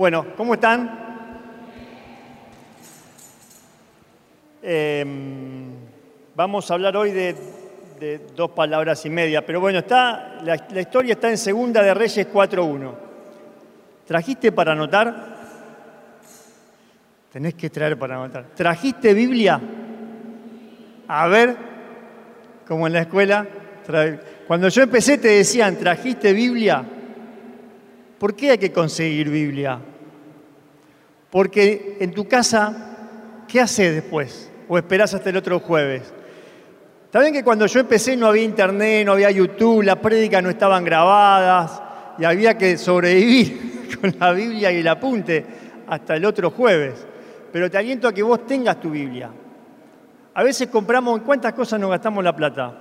Bueno, ¿cómo están? Em, vamos a hablar hoy de, dos palabras y media, pero bueno, está, la, la historia está en Segunda de Reyes 4.1. ¿Trajiste para anotar? Tenés que traer para anotar. ¿Trajiste Biblia? A ver, como en la escuela. Cuando yo empecé te decían, ¿trajiste Biblia? ¿Por qué hay que conseguir Biblia? Porque en tu casa, ¿qué haces después? ¿O esperás hasta el otro jueves? Está bien que cuando yo empecé no había internet, no había YouTube, las prédicas no estaban grabadas y había que sobrevivir con la Biblia y el apunte hasta el otro jueves. Pero te aliento a que vos tengas tu Biblia. A veces compramos, ¿en cuántas cosas nos gastamos la plata?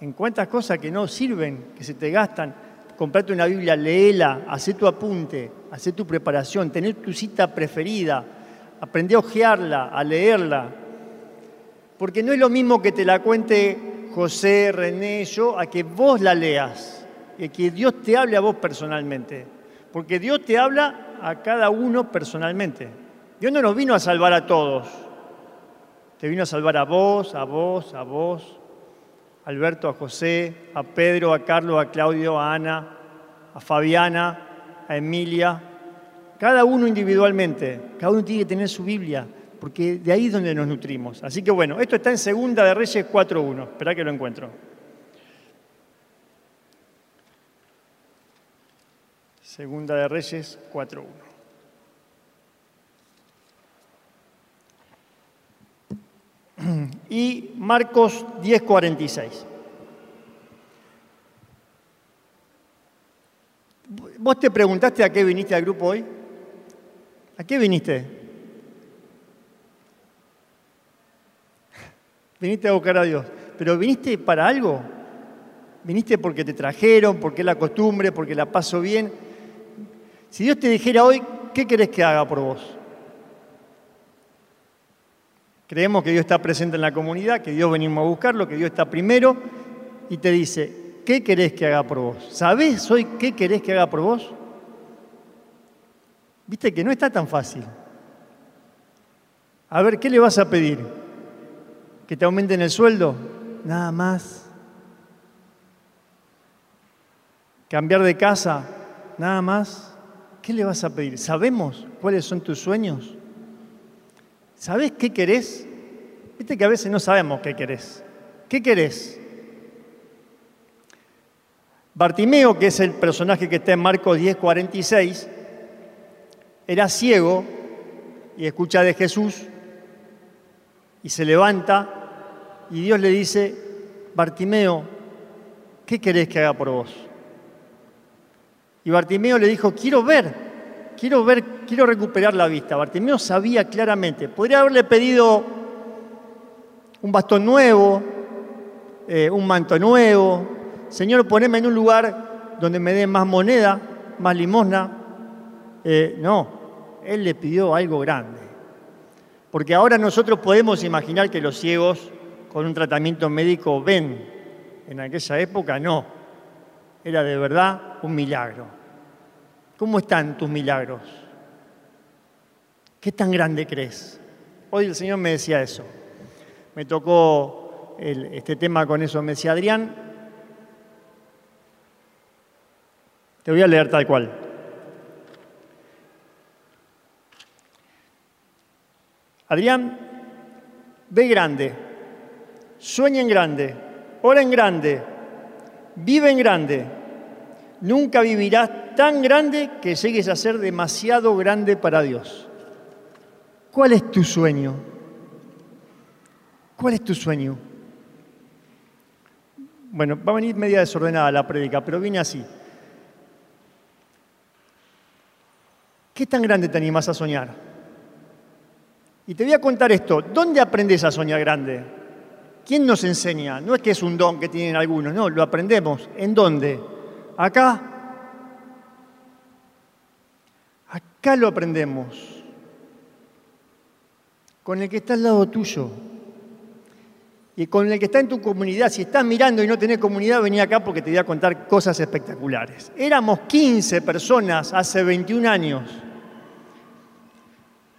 En cuántas cosas que no sirven, que se te gastan comprate una Biblia, léela, haz tu apunte, haz tu preparación, tener tu cita preferida, aprende a ojearla, a leerla. Porque no es lo mismo que te la cuente José, René, yo, a que vos la leas, y que Dios te hable a vos personalmente. Porque Dios te habla a cada uno personalmente. Dios no nos vino a salvar a todos. Te vino a salvar a vos, a vos, a vos, Alberto, a José, a Pedro, a Carlos, a Claudio, a Ana, a Fabiana, a Emilia, cada uno individualmente, cada uno tiene que tener su Biblia, porque de ahí es donde nos nutrimos. Así que bueno, esto está en Segunda de Reyes 4.1, espera que lo encuentro. Segunda de Reyes 4.1. y Marcos 10:46. ¿Vos te preguntaste a qué viniste al grupo hoy? ¿A qué viniste? Viniste a buscar a Dios. ¿Pero viniste para algo? ¿Viniste porque te trajeron, porque es la costumbre, porque la paso bien? Si Dios te dijera hoy, ¿qué querés que haga por vos? Creemos que Dios está presente en la comunidad, que Dios venimos a buscarlo, que Dios está primero y te dice, ¿qué querés que haga por vos? ¿Sabés hoy qué querés que haga por vos? Viste que no está tan fácil. A ver, ¿qué le vas a pedir? ¿Que te aumenten el sueldo? Nada más. ¿Cambiar de casa? Nada más. ¿Qué le vas a pedir? ¿Sabemos cuáles son tus sueños? ¿Sabes qué querés? Viste que a veces no sabemos qué querés. ¿Qué querés? Bartimeo, que es el personaje que está en Marcos 10, 46, era ciego y escucha de Jesús y se levanta y Dios le dice, Bartimeo, ¿qué querés que haga por vos? Y Bartimeo le dijo, quiero ver quiero ver, quiero recuperar la vista. Bartimeo sabía claramente, podría haberle pedido un bastón nuevo, eh, un manto nuevo, Señor, poneme en un lugar donde me dé más moneda, más limosna. Eh, no, él le pidió algo grande. Porque ahora nosotros podemos imaginar que los ciegos con un tratamiento médico ven. En aquella época no. Era de verdad un milagro. ¿Cómo están tus milagros? ¿Qué tan grande crees? Hoy el Señor me decía eso. Me tocó este tema con eso. Me decía, Adrián, te voy a leer tal cual. Adrián, ve grande, sueña en grande, ora en grande, vive en grande. Nunca vivirás tan grande que llegues a ser demasiado grande para Dios. ¿Cuál es tu sueño? ¿Cuál es tu sueño? Bueno, va a venir media desordenada la prédica, pero viene así. ¿Qué tan grande te animas a soñar? Y te voy a contar esto. ¿Dónde aprendes a soñar grande? ¿Quién nos enseña? No es que es un don que tienen algunos, no, lo aprendemos. ¿En dónde? Acá Acá lo aprendemos. Con el que está al lado tuyo. Y con el que está en tu comunidad. Si estás mirando y no tenés comunidad, vení acá porque te voy a contar cosas espectaculares. Éramos 15 personas hace 21 años.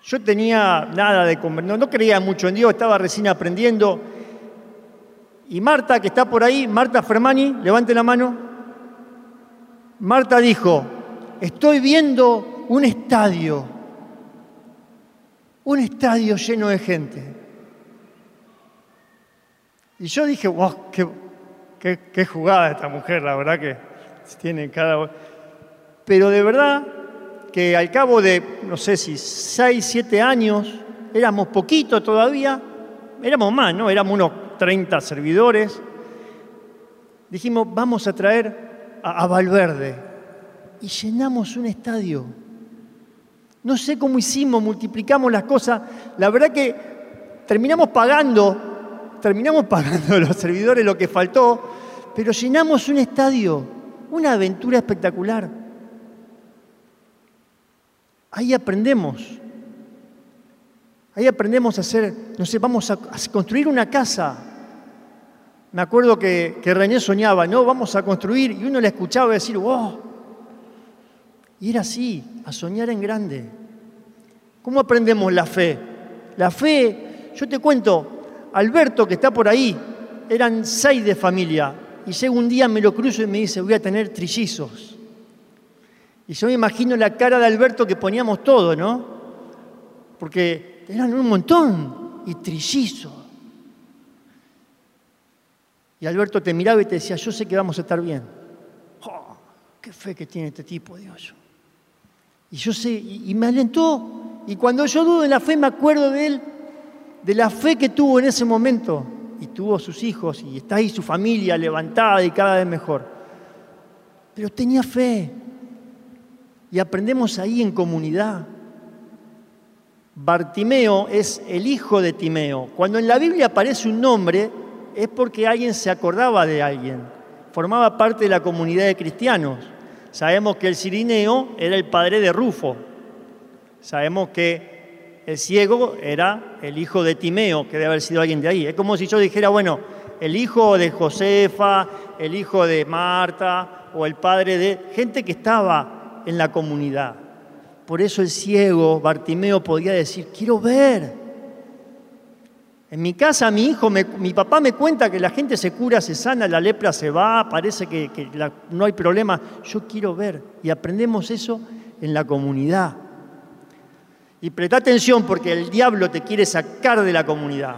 Yo tenía nada de no, no creía mucho en Dios, estaba recién aprendiendo. Y Marta, que está por ahí, Marta Fermani, levante la mano. Marta dijo, estoy viendo un estadio, un estadio lleno de gente. Y yo dije, wow, qué, jugada esta mujer, la verdad que tiene cada... Pero de verdad que al cabo de, no sé si 6, 7 años, éramos poquitos todavía, éramos más, ¿no? Éramos unos 30 servidores. Dijimos, vamos a traer a, Valverde. Y llenamos un estadio. No sé cómo hicimos, multiplicamos las cosas. La verdad que terminamos pagando, terminamos pagando a los servidores lo que faltó, pero llenamos un estadio, una aventura espectacular. Ahí aprendemos. Ahí aprendemos a hacer, no sé, vamos a, construir una casa. Me acuerdo que, que, René soñaba, no, vamos a construir, y uno le escuchaba decir, wow. Y era así, a soñar en grande. ¿Cómo aprendemos la fe? La fe, yo te cuento, Alberto que está por ahí, eran seis de familia, y llega un día, me lo cruzo y me dice, voy a tener trillizos. Y yo me imagino la cara de Alberto que poníamos todo, ¿no? Porque eran un montón y trillizo. Y Alberto te miraba y te decía, yo sé que vamos a estar bien. Oh, ¡Qué fe que tiene este tipo, Dios! Y yo sé, y, me alentó. Y cuando yo dudo en la fe, me acuerdo de él, de la fe que tuvo en ese momento. Y tuvo sus hijos, y está ahí su familia levantada y cada vez mejor. Pero tenía fe y aprendemos ahí en comunidad. Bartimeo es el hijo de Timeo. Cuando en la Biblia aparece un nombre es porque alguien se acordaba de alguien, formaba parte de la comunidad de cristianos. Sabemos que el Cirineo era el padre de Rufo. Sabemos que el ciego era el hijo de Timeo, que debe haber sido alguien de ahí. Es como si yo dijera, bueno, el hijo de Josefa, el hijo de Marta o el padre de gente que estaba en la comunidad. Por eso el ciego Bartimeo podía decir, quiero ver. En mi casa mi hijo, mi papá me cuenta que la gente se cura, se sana, la lepra se va, parece que, no hay problema. Yo quiero ver. Y aprendemos eso en la comunidad. Y presta atención porque el diablo te quiere sacar de la comunidad.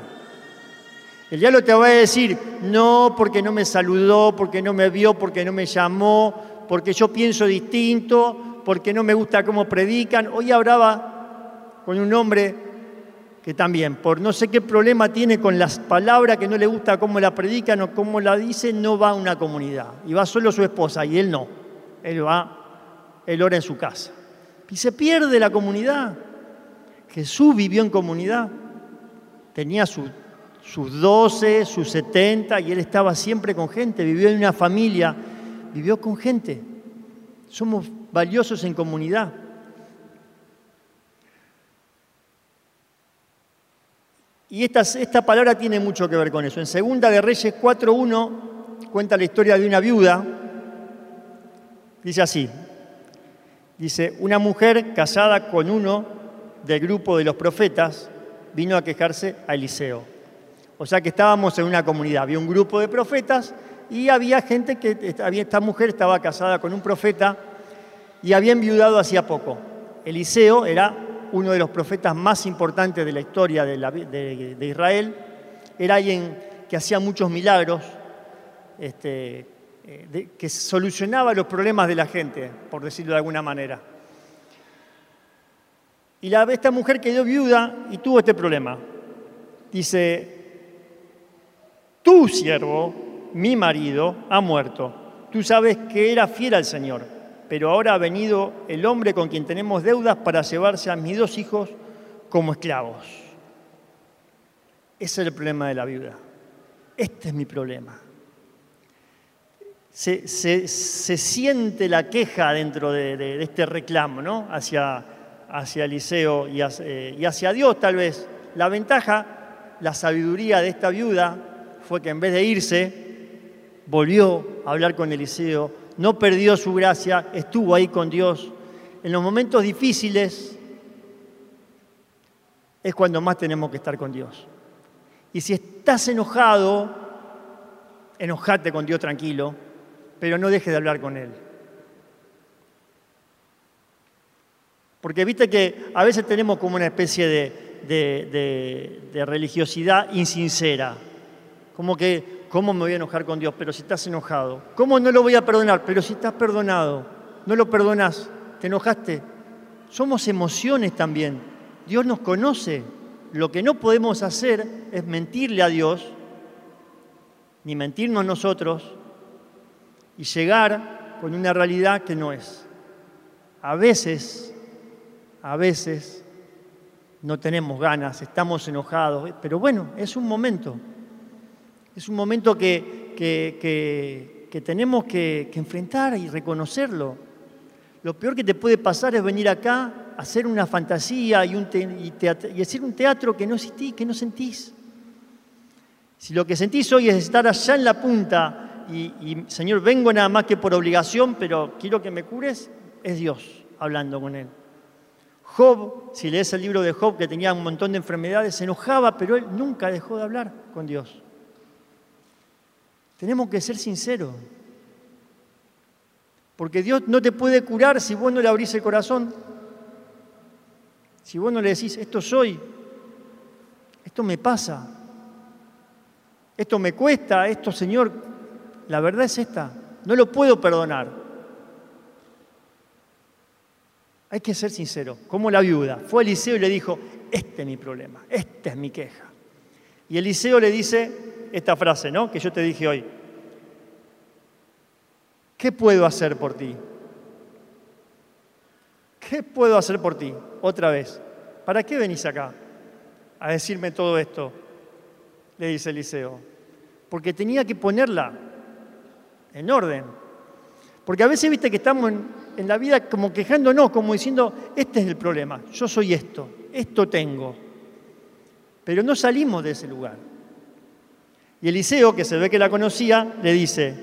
El diablo te va a decir, no, porque no me saludó, porque no me vio, porque no me llamó, porque yo pienso distinto, porque no me gusta cómo predican. Hoy hablaba con un hombre que también, por no sé qué problema tiene con las palabras, que no le gusta cómo la predican o cómo la dicen, no va a una comunidad. Y va solo su esposa y él no. Él va, él ora en su casa. Y se pierde la comunidad. Jesús vivió en comunidad. Tenía sus 12, sus 70 y él estaba siempre con gente. Vivió en una familia vivió con gente. Somos valiosos en comunidad. Y esta, esta palabra tiene mucho que ver con eso. En Segunda de Reyes 4.1 cuenta la historia de una viuda. Dice así. Dice, una mujer casada con uno del grupo de los profetas vino a quejarse a Eliseo. O sea que estábamos en una comunidad. Había un grupo de profetas y había gente que, esta mujer estaba casada con un profeta y había enviudado hacía poco. Eliseo era uno de los profetas más importantes de la historia de, Israel, era alguien que hacía muchos milagros, este, eh, que solucionaba los problemas de la gente, por decirlo de alguna manera. Y la, esta mujer quedó viuda y tuvo este problema. Dice, tu siervo mi marido ha muerto. Tú sabes que era fiel al Señor, pero ahora ha venido el hombre con quien tenemos deudas para llevarse a mis dos hijos como esclavos. Ese es el problema de la viuda. Este es mi problema. Se, siente la queja dentro de, este reclamo, ¿no? Hacia, hacia Eliseo eh, y hacia Dios, tal vez. La ventaja, la sabiduría de esta viuda fue que en vez de irse, volvió a hablar con Eliseo, no perdió su gracia, estuvo ahí con Dios. En los momentos difíciles, es cuando más tenemos que estar con Dios. Y si estás enojado, enojate con Dios tranquilo, pero no dejes de hablar con Él. Porque viste que a veces tenemos como una especie de, religiosidad insincera. Como que, ¿cómo me voy a enojar con Dios? Pero si estás enojado. ¿Cómo no lo voy a perdonar? Pero si estás perdonado. No lo perdonas. ¿Te enojaste? Somos emociones también. Dios nos conoce. Lo que no podemos hacer es mentirle a Dios, ni mentirnos nosotros, y llegar con una realidad que no es. A veces a veces no tenemos ganas, estamos enojados, pero bueno, es un momento. Es un momento que, que, tenemos que, enfrentar y reconocerlo. Lo peor que te puede pasar es venir acá, hacer una fantasía y, un hacer un teatro que no existís, que no sentís. Si lo que sentís hoy es estar allá en la punta y, y, Señor, vengo nada más que por obligación, pero quiero que me cures, es Dios hablando con Él. Job, si lees el libro de Job, que tenía un montón de enfermedades, se enojaba, pero él nunca dejó de hablar con Dios. Tenemos que ser sinceros. Porque Dios no te puede curar si vos no le abrís el corazón. Si vos no le decís, esto soy, esto me pasa, esto me cuesta, esto Señor, la verdad es esta, no lo puedo perdonar. Hay que ser sincero, como la viuda. Fue a Eliseo y le dijo, este es mi problema, esta es mi queja. Y Eliseo le dice esta frase, ¿no? Que yo te dije hoy. ¿Qué puedo hacer por ti? ¿Qué puedo hacer por ti? Otra vez. ¿Para qué venís acá a decirme todo esto? Le dice Eliseo. Porque tenía que ponerla en orden. Porque a veces viste que estamos en, la vida como quejándonos, como diciendo, este es el problema, yo soy esto, esto tengo. Pero no salimos de ese lugar. Y Eliseo, que se ve que la conocía, le dice,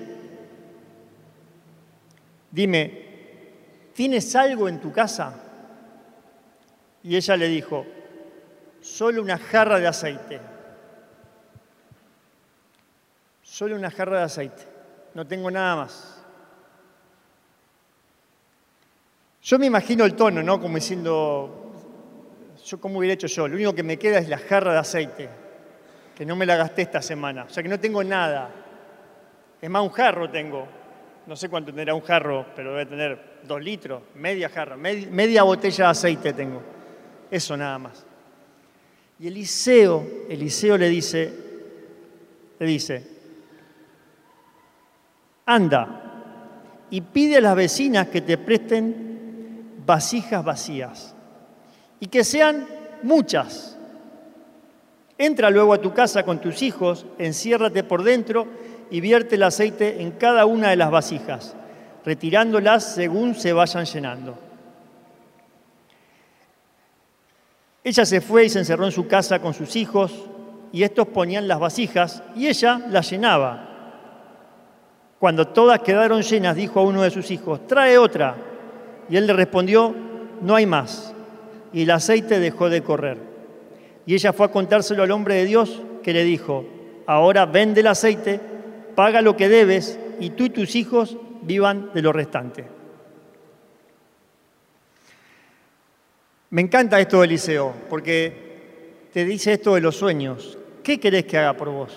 dime, ¿tienes algo en tu casa? Y ella le dijo, solo una jarra de aceite. Solo una jarra de aceite. No tengo nada más. Yo me imagino el tono, ¿no? Como diciendo, yo cómo hubiera hecho yo, lo único que me queda es la jarra de aceite, que no me la gasté esta semana, o sea que no tengo nada. Es más, un jarro tengo, no sé cuánto tendrá un jarro, pero debe tener dos litros, media jarra, media, botella de aceite tengo, eso nada más. Y Eliseo, Eliseo le dice, le dice, anda y pide a las vecinas que te presten vasijas vacías y que sean muchas. Entra luego a tu casa con tus hijos, enciérrate por dentro y vierte el aceite en cada una de las vasijas, retirándolas según se vayan llenando. Ella se fue y se encerró en su casa con sus hijos y estos ponían las vasijas y ella las llenaba. Cuando todas quedaron llenas, dijo a uno de sus hijos, trae otra. Y él le respondió, no hay más. Y el aceite dejó de correr. Y ella fue a contárselo al hombre de Dios que le dijo, ahora vende el aceite, paga lo que debes y tú y tus hijos vivan de lo restante. Me encanta esto de Eliseo, porque te dice esto de los sueños. ¿Qué querés que haga por vos?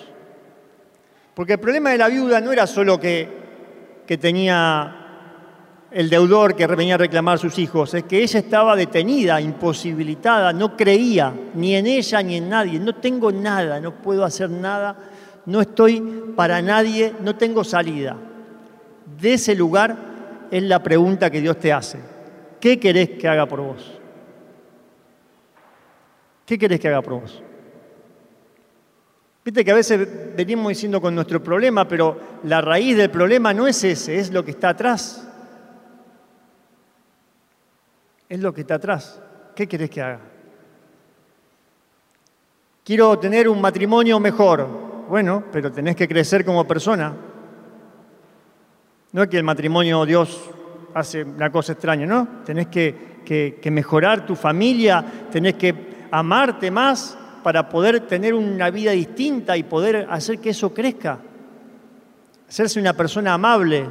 Porque el problema de la viuda no era solo que, que tenía el deudor que venía a reclamar a sus hijos, es que ella estaba detenida, imposibilitada, no creía ni en ella ni en nadie. No tengo nada, no puedo hacer nada, no estoy para nadie, no tengo salida. De ese lugar es la pregunta que Dios te hace. ¿Qué querés que haga por vos? ¿Qué querés que haga por vos? Viste que a veces venimos diciendo con nuestro problema, pero la raíz del problema no es ese, es lo que está atrás es lo que está atrás. ¿Qué querés que haga? Quiero tener un matrimonio mejor. Bueno, pero tenés que crecer como persona. No es que el matrimonio Dios hace una cosa extraña, ¿no? Tenés que, que mejorar tu familia, tenés que amarte más para poder tener una vida distinta y poder hacer que eso crezca. Hacerse una persona amable.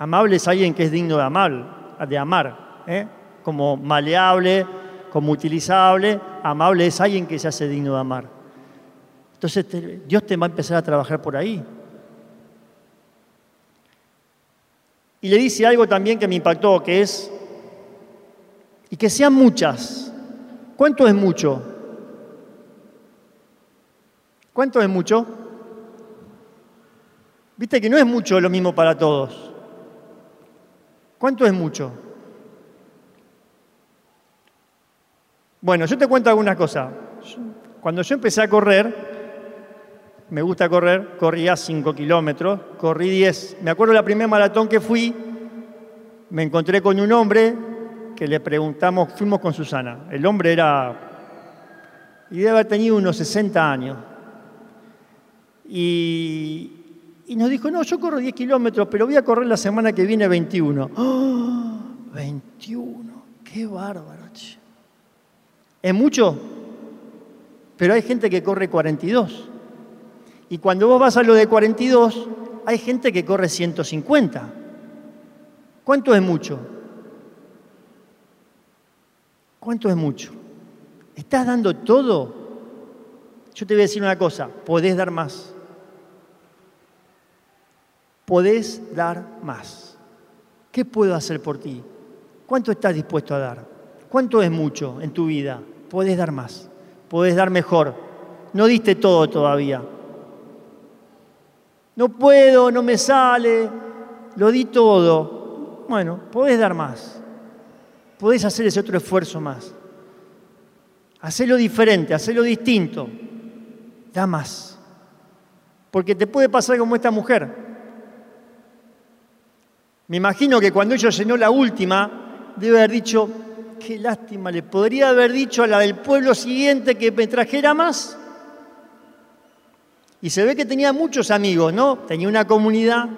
Amable es alguien que es digno de amar, de amar ¿eh? Como maleable, como utilizable. Amable es alguien que se hace digno de amar. Entonces Dios te va a empezar a trabajar por ahí. Y le dice algo también que me impactó, que es, y que sean muchas. ¿Cuánto es mucho? ¿Cuánto es mucho? Viste que no es mucho lo mismo para todos. ¿Cuánto es mucho? Bueno, yo te cuento alguna cosa. Cuando yo empecé a correr, me gusta correr, corría 5 kilómetros, corrí 10. Me acuerdo la primera maratón que fui, me encontré con un hombre que le preguntamos, fuimos con Susana. El hombre era, y debe haber tenido unos 60 años. Y, nos dijo, no, yo corro 10 kilómetros, pero voy a correr la semana que viene 21. ¡Oh! 21, qué bárbaro. Es mucho, pero hay gente que corre 42. Y cuando vos vas a lo de 42, hay gente que corre 150. ¿Cuánto es mucho? ¿Cuánto es mucho? ¿Estás dando todo? Yo te voy a decir una cosa, podés dar más. Podés dar más. ¿Qué puedo hacer por ti? ¿Cuánto estás dispuesto a dar? ¿Cuánto es mucho en tu vida? Podés dar más. Podés dar mejor. No diste todo todavía. No puedo, no me sale, lo di todo. Bueno, podés dar más. Podés hacer ese otro esfuerzo más. Hacelo diferente, hacelo distinto. Da más. Porque te puede pasar como esta mujer. Me imagino que cuando ella llenó la última, debe haber dicho, qué lástima, le podría haber dicho a la del pueblo siguiente que me trajera más. Y se ve que tenía muchos amigos, ¿no? Tenía una comunidad,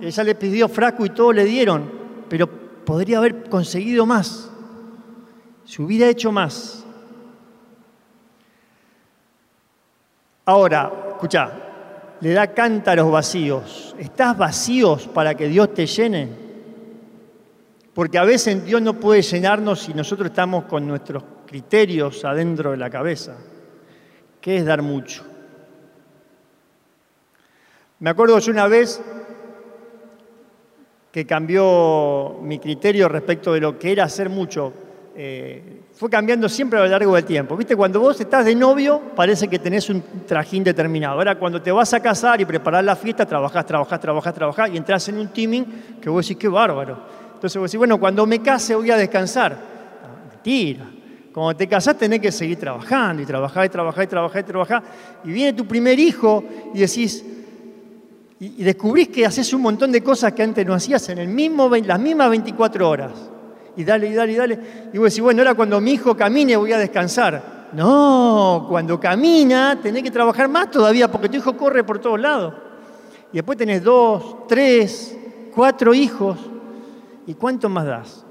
ella le pidió frasco y todo le dieron, pero podría haber conseguido más, se hubiera hecho más. Ahora, escucha, le da cántaros vacíos. ¿Estás vacíos para que Dios te llene? Porque a veces Dios no puede llenarnos si nosotros estamos con nuestros criterios adentro de la cabeza. ¿Qué es dar mucho? Me acuerdo yo una vez que cambió mi criterio respecto de lo que era hacer mucho. Eh, fue cambiando siempre a lo largo del tiempo. ¿Viste? Cuando vos estás de novio, parece que tenés un trajín determinado. Ahora, cuando te vas a casar y preparar la fiesta, trabajás, trabajás, trabajás, trabajás y entras en un teaming que vos decís, qué bárbaro. Entonces vos decís, bueno, cuando me case voy a descansar. mentira. Cuando te casás tenés que seguir trabajando y trabajar y trabajar y trabajar y trabajar. Y viene tu primer hijo y decís, y, descubrís que haces un montón de cosas que antes no hacías en el mismo, las mismas 24 horas. Y dale, y dale, y dale. Y vos decís, bueno, ahora cuando mi hijo camine voy a descansar. No, cuando camina tenés que trabajar más todavía porque tu hijo corre por todos lados. Y después tenés dos, tres, cuatro hijos. ¿Y cuánto más das?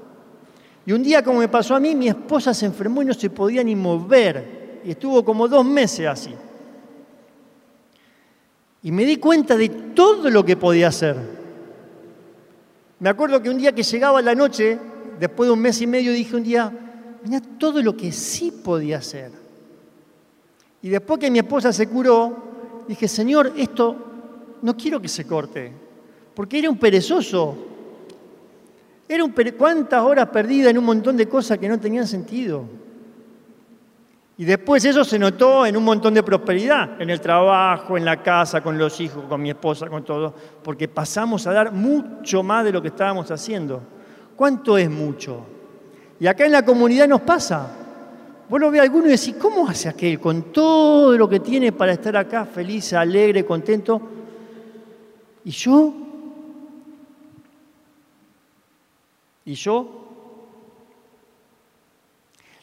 Y un día, como me pasó a mí, mi esposa se enfermó y no se podía ni mover. Y estuvo como dos meses así. Y me di cuenta de todo lo que podía hacer. Me acuerdo que un día que llegaba la noche, después de un mes y medio, dije un día, mira todo lo que sí podía hacer. Y después que mi esposa se curó, dije, Señor, esto no quiero que se corte, porque era un perezoso. Era ¿Cuántas horas perdidas en un montón de cosas que no tenían sentido? Y después eso se notó en un montón de prosperidad, en el trabajo, en la casa, con los hijos, con mi esposa, con todo, porque pasamos a dar mucho más de lo que estábamos haciendo. ¿Cuánto es mucho? Y acá en la comunidad nos pasa. Vos lo ves a alguno y decís, ¿cómo hace aquel con todo lo que tiene para estar acá feliz, alegre, contento? ¿Y yo? ¿Y yo?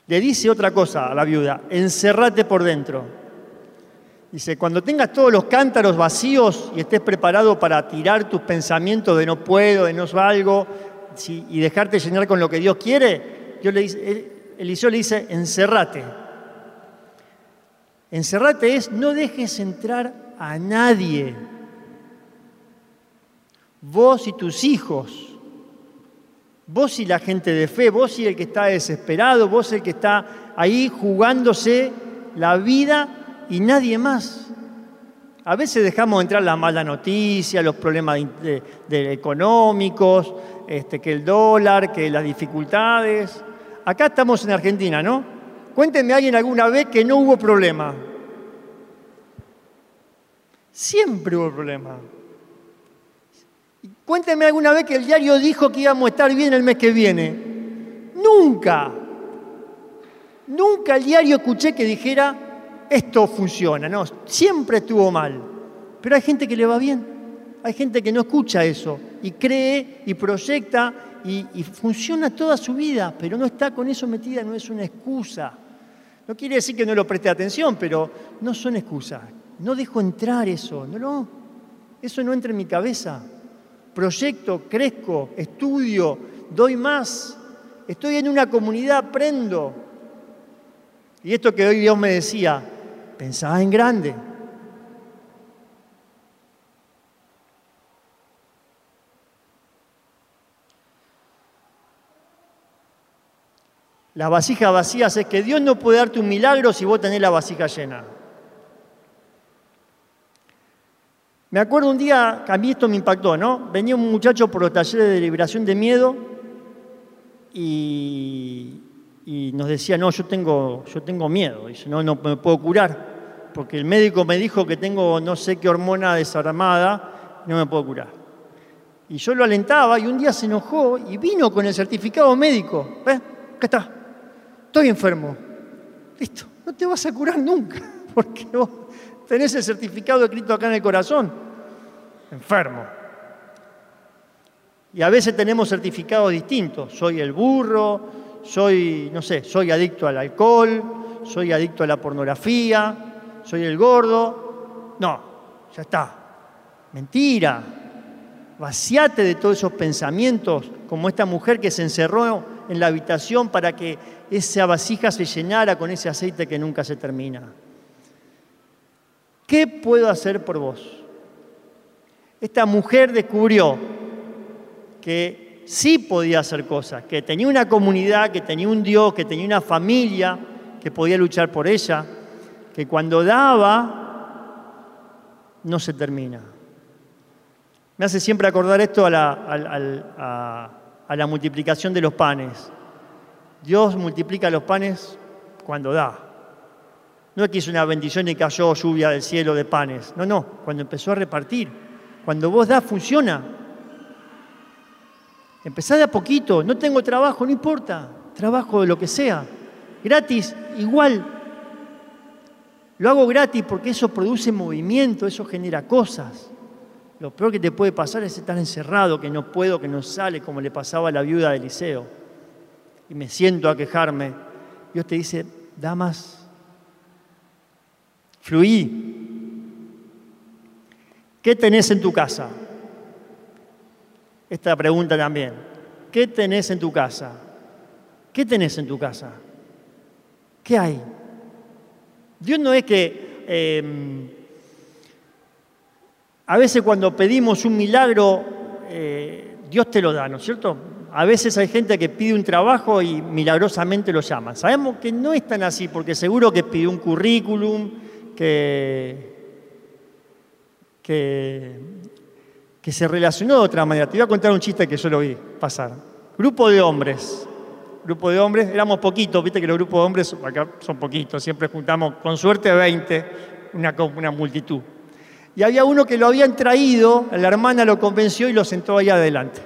le dice otra cosa a la viuda, encerrate por dentro. Dice, cuando tengas todos los cántaros vacíos y estés preparado para tirar tus pensamientos de no puedo, de no valgo, y dejarte llenar con lo que Dios quiere, Dios le dice, Eliseo le dice, encerrate, Encerrate es no dejes entrar a nadie. Vos y tus hijos. Vos y la gente de fe, vos y el que está desesperado, vos el que está ahí jugándose la vida y nadie más. A veces dejamos entrar la mala noticia, los problemas económicos, este, que el dólar, que las dificultades. Acá estamos en Argentina, ¿no? Cuéntenme alguien alguna vez que no hubo problema. Siempre hubo problema. Cuéntenme alguna vez que el diario dijo que íbamos a estar bien el mes que viene. Nunca. Nunca el diario escuché que dijera, esto funciona. No, siempre estuvo mal. Pero hay gente que le va bien. Hay gente que no escucha eso y cree y proyecta y, funciona toda su vida, pero no está con eso metida, no es una excusa. No quiere decir que no lo preste atención, pero no son excusas. No dejo entrar eso, no, no. Eso no entra en mi cabeza. Proyecto, crezco, estudio, doy más. Estoy en una comunidad, aprendo. Y esto que hoy Dios me decía, pensaba en grande. Las vasijas vacías es que Dios no puede darte un milagro si vos tenés la vasija llena. Me acuerdo un día, a mí esto me impactó, ¿no? Venía un muchacho por los talleres de liberación de miedo y, nos decía, no, yo tengo, yo tengo miedo, dice, no, no me puedo curar, porque el médico me dijo que tengo no sé qué hormona desarmada, no me puedo curar. Y yo lo alentaba y un día se enojó y vino con el certificado médico. ¿Ves? Acá está estoy enfermo. Listo, no te vas a curar nunca, porque vos tenés el certificado escrito acá en el corazón. Enfermo. Y a veces tenemos certificados distintos. Soy el burro, soy, no sé, soy adicto al alcohol, soy adicto a la pornografía, soy el gordo. No, ya está. Mentira. Vaciate de todos esos pensamientos, como esta mujer que se encerró en la habitación para que esa vasija se llenara con ese aceite que nunca se termina. ¿Qué puedo hacer por vos? Esta mujer descubrió que sí podía hacer cosas, que tenía una comunidad, que tenía un Dios, que tenía una familia que podía luchar por ella, que cuando daba no se termina. Me hace siempre acordar esto a la, multiplicación de los panes. Dios multiplica los panes cuando da. No es que hizo una bendición y cayó lluvia del cielo de panes. No, no, cuando empezó a repartir. Cuando vos das, funciona. Empezá de a poquito, no tengo trabajo, no importa, trabajo de lo que sea. Gratis, igual. Lo hago gratis porque eso produce movimiento, eso genera cosas. Lo peor que te puede pasar es estar encerrado, que no puedo, que no sale, como le pasaba a la viuda de Eliseo. Y me siento a quejarme. Dios te dice, da más. Fluí. ¿Qué tenés en tu casa? Esta pregunta también. ¿Qué tenés en tu casa? ¿Qué tenés en tu casa? ¿Qué hay? Dios no es que em, a veces cuando pedimos un milagro, eh, Dios te lo da, ¿no es cierto? A veces hay gente que pide un trabajo y milagrosamente lo llaman. Sabemos que no es tan así, porque seguro que pidió un currículum, que, que, que se relacionó de otra manera. Te voy a contar un chiste que yo lo vi pasar. Grupo de hombres. Grupo de hombres, éramos poquitos, viste que los grupos de hombres acá son poquitos, siempre juntamos con suerte 20, una, una multitud y había uno que lo habían traído, la hermana lo convenció y lo sentó ahí adelante.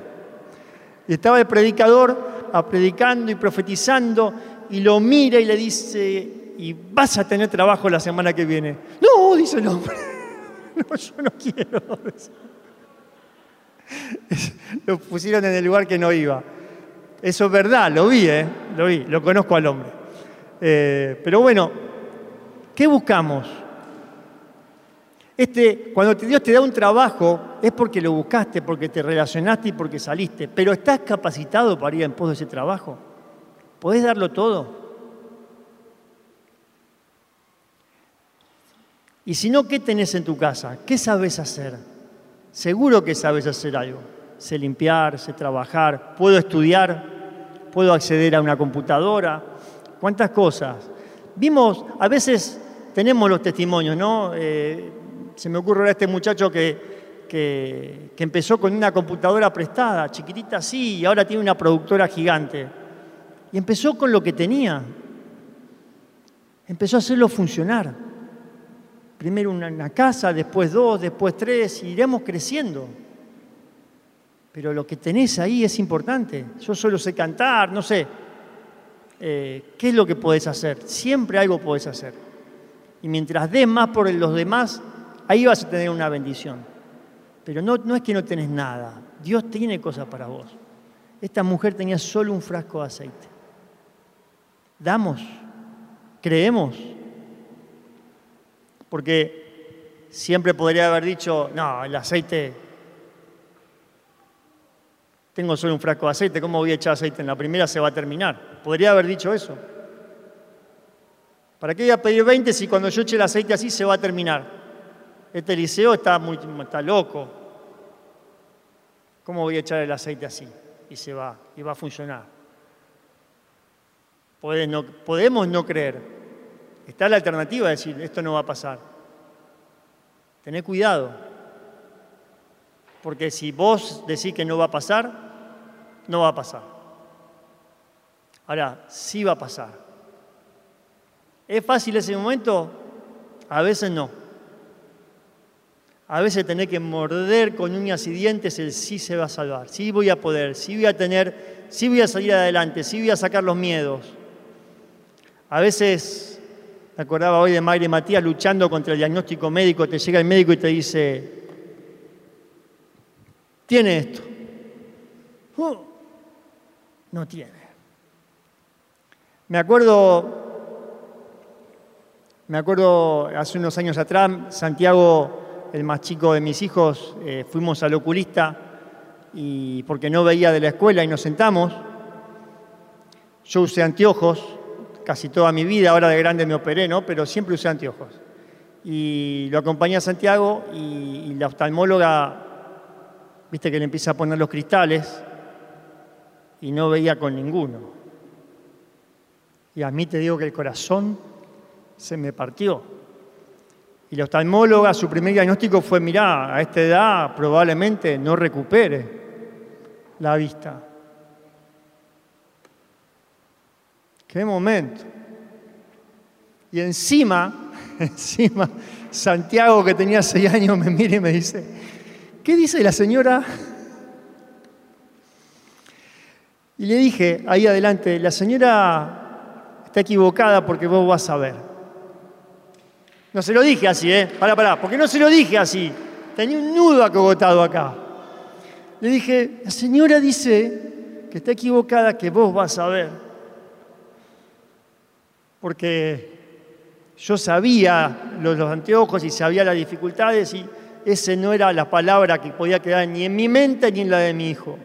Y estaba el predicador predicando y profetizando y lo mira y le dice, y vas a tener trabajo la semana que viene. No, dice el hombre, no, yo no quiero. Lo pusieron en el lugar que no iba. Eso es verdad, lo vi, ¿eh? lo vi, lo conozco al hombre. Eh, pero bueno, ¿qué buscamos? Este, cuando Dios te da un trabajo es porque lo buscaste, porque te relacionaste y porque saliste, pero ¿estás capacitado para ir en pos de ese trabajo? ¿Podés darlo todo? Y si no, ¿qué tenés en tu casa? ¿Qué sabes hacer? Seguro que sabes hacer algo. Sé limpiar, sé trabajar, puedo estudiar, puedo acceder a una computadora. ¿Cuántas cosas? Vimos, a veces tenemos los testimonios, ¿no? Eh, se me ocurre ahora este muchacho que, que, que empezó con una computadora prestada, chiquitita así, y ahora tiene una productora gigante. Y empezó con lo que tenía. Empezó a hacerlo funcionar. Primero una, casa, después dos, después tres, y iremos creciendo. Pero lo que tenés ahí es importante. Yo solo sé cantar, no sé. Eh, ¿Qué es lo que podés hacer? Siempre algo podés hacer. Y mientras des más por los demás, ahí vas a tener una bendición. Pero no, no es que no tenés nada. Dios tiene cosas para vos. Esta mujer tenía solo un frasco de aceite. Damos, creemos, porque siempre podría haber dicho, no, el aceite, tengo solo un frasco de aceite, ¿cómo voy a echar aceite? En la primera se va a terminar. Podría haber dicho eso. ¿Para qué voy a pedir 20 si cuando yo eche el aceite así se va a terminar? Este Eliseo está, muy, está loco. ¿Cómo voy a echar el aceite así? Y se va, y va a funcionar. podemos no creer, Está la alternativa de decir, esto no va a pasar. Tené cuidado. Porque si vos decís que no va a pasar, no va a pasar. Ahora, sí va a pasar. ¿Es fácil ese momento? A veces no. A veces tenés que morder con uñas y dientes el sí se va a salvar, sí voy a poder, sí voy a tener, sí voy a salir adelante, sí voy a sacar los miedos. A veces me acordaba hoy de Mayre Matías luchando contra el diagnóstico médico, te llega el médico y te dice, tiene esto. Uh, no tiene. Me acuerdo, me acuerdo hace unos años atrás, Santiago, el más chico de mis hijos, eh, fuimos al oculista y porque no veía de la escuela y nos sentamos. Yo usé anteojos, casi toda mi vida, ahora de grande me operé, ¿no? Pero siempre usé anteojos. Y lo acompañé a Santiago y, la oftalmóloga, viste que le empieza a poner los cristales y no veía con ninguno. Y a mí te digo que el corazón se me partió. Y la oftalmóloga, su primer diagnóstico fue, mirá, a esta edad probablemente no recupere la vista. Qué momento. Y encima, encima, Santiago, que tenía seis años, me mira y me dice, ¿qué dice la señora? Y le dije ahí adelante, la señora está equivocada porque vos vas a ver. No se lo dije así, ¿eh? Pará, pará, porque no se lo dije así. Tenía un nudo acogotado acá. Le dije, la señora dice que está equivocada, que vos vas a ver porque yo sabía los, anteojos y sabía las dificultades y ese no era la palabra que podía quedar ni en mi mente ni en la de mi hijo.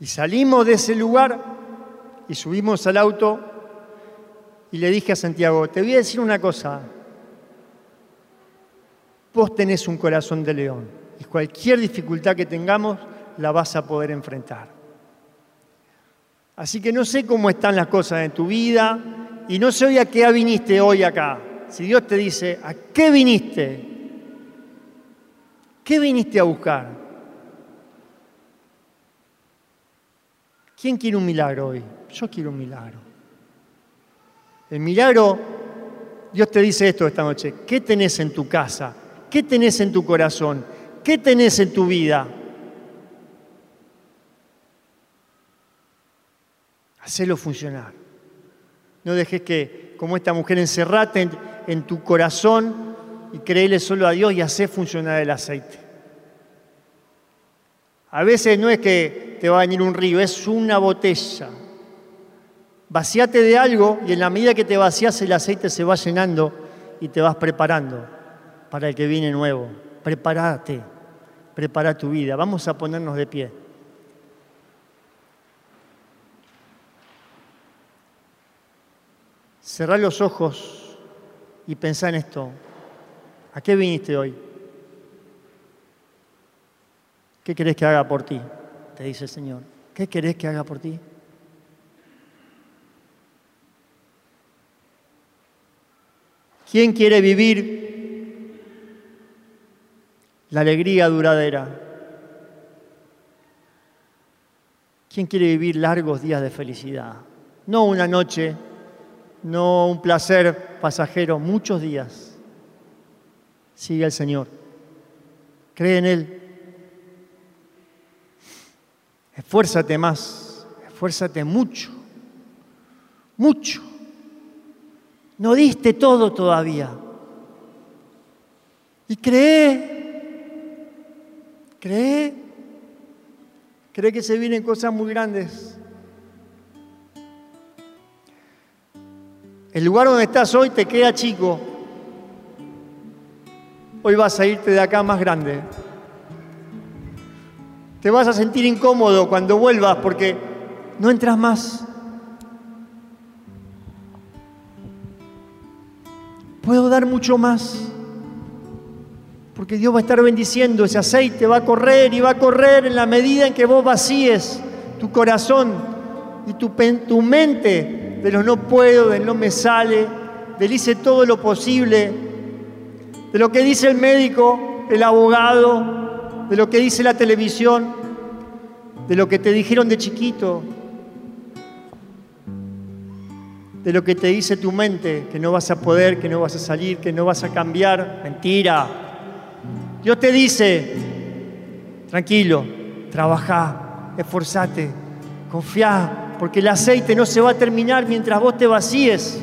Y salimos de ese lugar y subimos al auto y le dije a Santiago, te voy a decir una cosa, vos tenés un corazón de león y cualquier dificultad que tengamos la vas a poder enfrentar. Así que no sé cómo están las cosas en tu vida y no sé hoy a qué viniste hoy acá. Si Dios te dice, ¿a qué viniste? ¿Qué viniste a buscar? ¿Quién quiere un milagro hoy? Yo quiero un milagro. El milagro, Dios te dice esto esta noche, ¿qué tenés en tu casa? ¿Qué tenés en tu corazón? ¿Qué tenés en tu vida? Hacelo funcionar. No dejes que, como esta mujer, encerrate en, tu corazón y créele solo a Dios y hacer funcionar el aceite. A veces no es que te va a venir un río, es una botella. Vacíate de algo y en la medida que te vacías el aceite se va llenando y te vas preparando para el que viene nuevo. Prepárate, prepara tu vida. Vamos a ponernos de pie. Cerrar los ojos y pensá en esto. ¿A qué viniste hoy? ¿Qué querés que haga por ti? Te dice el Señor. ¿Qué querés que haga por ti? ¿Quién quiere vivir la alegría duradera? ¿Quién quiere vivir largos días de felicidad? No una noche, no un placer pasajero, muchos días. Sigue al Señor. Cree en Él. Esfuérzate más, esfuérzate mucho, mucho. No diste todo todavía. Y cree, cree, cree que se vienen cosas muy grandes. El lugar donde estás hoy te queda chico. Hoy vas a irte de acá más grande. Te vas a sentir incómodo cuando vuelvas porque no entras más. Puedo dar mucho más. Porque Dios va a estar bendiciendo, ese aceite va a correr y va a correr en la medida en que vos vacíes tu corazón y tu, tu mente de lo no puedo, de no me sale, del hice todo lo posible, de lo que dice el médico, el abogado, de lo que dice la televisión, de lo que te dijeron de chiquito, de lo que te dice tu mente, que no vas a poder, que no vas a salir, que no vas a cambiar. Mentira. Dios te dice, tranquilo, trabaja, esforzate, confía, porque el aceite no se va a terminar mientras vos te vacíes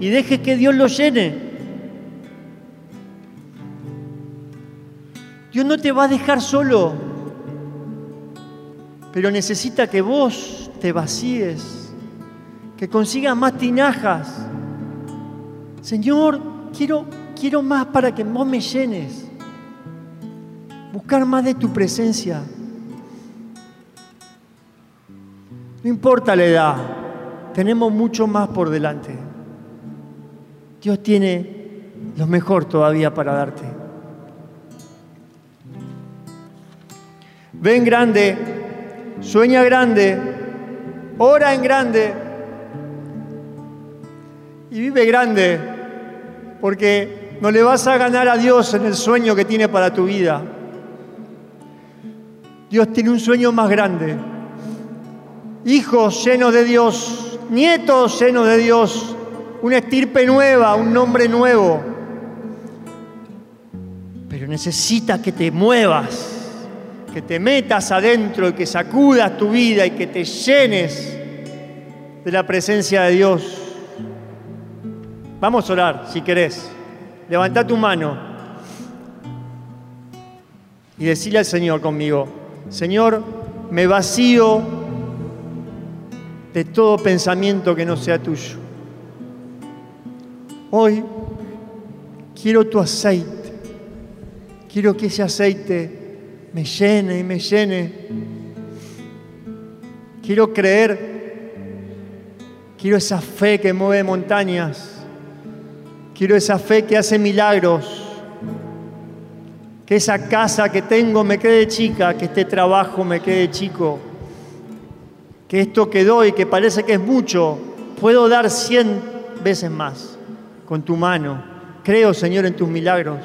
y dejes que Dios lo llene. Dios no te va a dejar solo, pero necesita que vos te vacíes, que consigas más tinajas. Señor, quiero, quiero más para que vos me llenes. Buscar más de tu presencia. No importa la edad, tenemos mucho más por delante. Dios tiene lo mejor todavía para darte. Ven grande, sueña grande, ora en grande y vive grande, porque no le vas a ganar a Dios en el sueño que tiene para tu vida. Dios tiene un sueño más grande. Hijos llenos de Dios, nietos llenos de Dios, una estirpe nueva, un nombre nuevo. Pero necesita que te muevas que te metas adentro y que sacudas tu vida y que te llenes de la presencia de Dios. Vamos a orar, si querés. Levanta tu mano y decirle al Señor conmigo, Señor, me vacío de todo pensamiento que no sea tuyo. Hoy quiero tu aceite. Quiero que ese aceite me llene y me llene. Quiero creer, quiero esa fe que mueve montañas, quiero esa fe que hace milagros, que esa casa que tengo me quede chica, que este trabajo me quede chico, que esto que doy, que parece que es mucho, puedo dar cien veces más con tu mano. Creo, Señor, en tus milagros.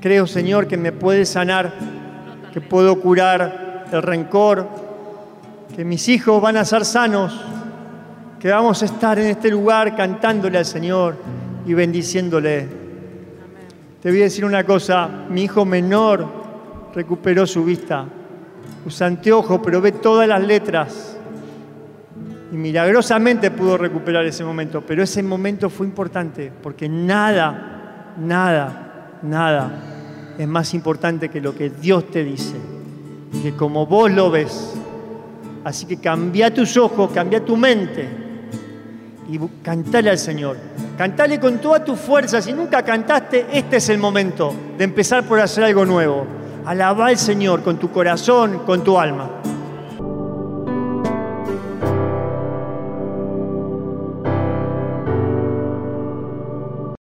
Creo, Señor, que me puedes sanar, que puedo curar el rencor, que mis hijos van a ser sanos, que vamos a estar en este lugar cantándole al Señor y bendiciéndole. Te voy a decir una cosa, mi hijo menor recuperó su vista, usa anteojo, pero ve todas las letras. Y milagrosamente pudo recuperar ese momento, pero ese momento fue importante, porque nada, nada nada es más importante que lo que Dios te dice, que como vos lo ves. Así que cambia tus ojos, cambia tu mente y cantale al Señor. Cantale con toda tu fuerza. Si nunca cantaste, este es el momento de empezar por hacer algo nuevo. Alaba al Señor con tu corazón, con tu alma.